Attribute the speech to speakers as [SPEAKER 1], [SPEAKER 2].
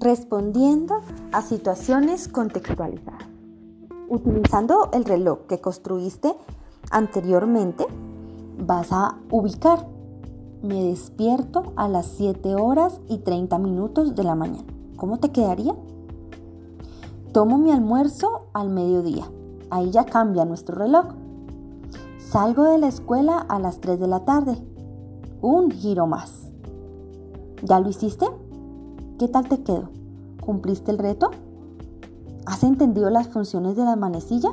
[SPEAKER 1] respondiendo a situaciones contextualizadas. Utilizando el reloj que construiste anteriormente, vas a ubicar, me despierto a las 7 horas y 30 minutos de la mañana. ¿Cómo te quedaría? Tomo mi almuerzo al mediodía. Ahí ya cambia nuestro reloj. Salgo de la escuela a las 3 de la tarde. Un giro más. ¿Ya lo hiciste? ¿Qué tal te quedó? ¿Cumpliste el reto? ¿Has entendido las funciones de la manecilla?